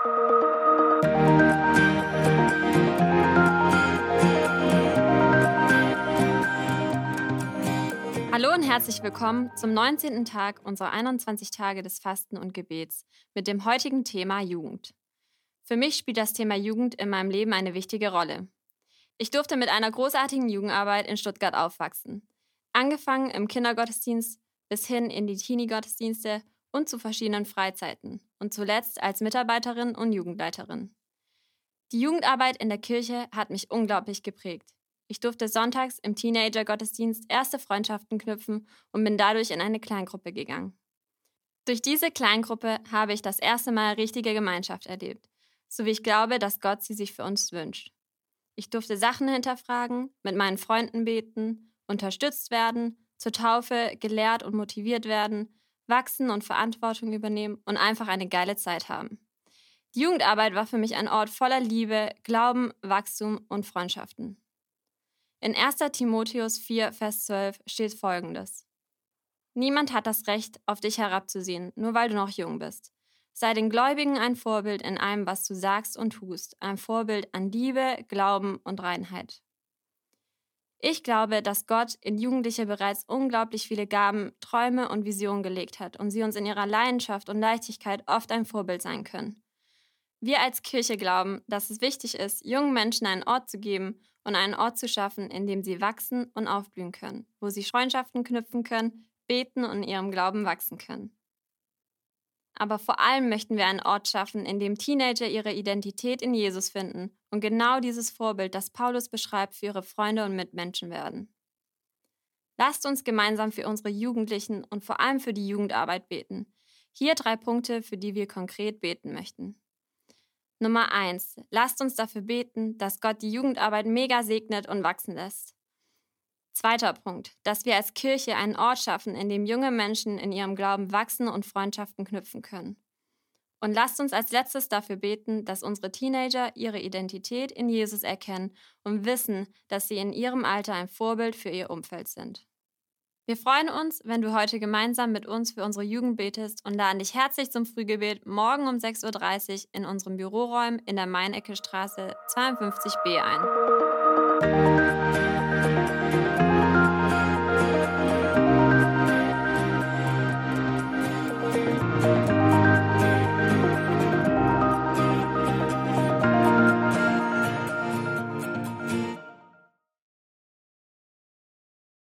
Hallo und herzlich willkommen zum 19. Tag unserer 21 Tage des Fasten und Gebets mit dem heutigen Thema Jugend. Für mich spielt das Thema Jugend in meinem Leben eine wichtige Rolle. Ich durfte mit einer großartigen Jugendarbeit in Stuttgart aufwachsen. Angefangen im Kindergottesdienst bis hin in die Teenie-Gottesdienste und zu verschiedenen Freizeiten und zuletzt als Mitarbeiterin und Jugendleiterin. Die Jugendarbeit in der Kirche hat mich unglaublich geprägt. Ich durfte sonntags im Teenager-Gottesdienst erste Freundschaften knüpfen und bin dadurch in eine Kleingruppe gegangen. Durch diese Kleingruppe habe ich das erste Mal richtige Gemeinschaft erlebt, so wie ich glaube, dass Gott sie sich für uns wünscht. Ich durfte Sachen hinterfragen, mit meinen Freunden beten, unterstützt werden, zur Taufe gelehrt und motiviert werden, wachsen und Verantwortung übernehmen und einfach eine geile Zeit haben. Die Jugendarbeit war für mich ein Ort voller Liebe, Glauben, Wachstum und Freundschaften. In 1. Timotheus 4, Vers 12 steht folgendes. Niemand hat das Recht, auf dich herabzusehen, nur weil du noch jung bist. Sei den Gläubigen ein Vorbild in allem, was du sagst und tust, ein Vorbild an Liebe, Glauben und Reinheit. Ich glaube, dass Gott in Jugendliche bereits unglaublich viele Gaben, Träume und Visionen gelegt hat und sie uns in ihrer Leidenschaft und Leichtigkeit oft ein Vorbild sein können. Wir als Kirche glauben, dass es wichtig ist, jungen Menschen einen Ort zu geben und einen Ort zu schaffen, in dem sie wachsen und aufblühen können, wo sie Freundschaften knüpfen können, beten und in ihrem Glauben wachsen können. Aber vor allem möchten wir einen Ort schaffen, in dem Teenager ihre Identität in Jesus finden und genau dieses Vorbild, das Paulus beschreibt, für ihre Freunde und Mitmenschen werden. Lasst uns gemeinsam für unsere Jugendlichen und vor allem für die Jugendarbeit beten. Hier drei Punkte, für die wir konkret beten möchten. Nummer eins: Lasst uns dafür beten, dass Gott die Jugendarbeit mega segnet und wachsen lässt. Zweiter Punkt, dass wir als Kirche einen Ort schaffen, in dem junge Menschen in ihrem Glauben wachsen und Freundschaften knüpfen können. Und lasst uns als letztes dafür beten, dass unsere Teenager ihre Identität in Jesus erkennen und wissen, dass sie in ihrem Alter ein Vorbild für ihr Umfeld sind. Wir freuen uns, wenn du heute gemeinsam mit uns für unsere Jugend betest und laden dich herzlich zum Frühgebet morgen um 6.30 Uhr in unseren Büroräumen in der Mainecke Straße 52b ein.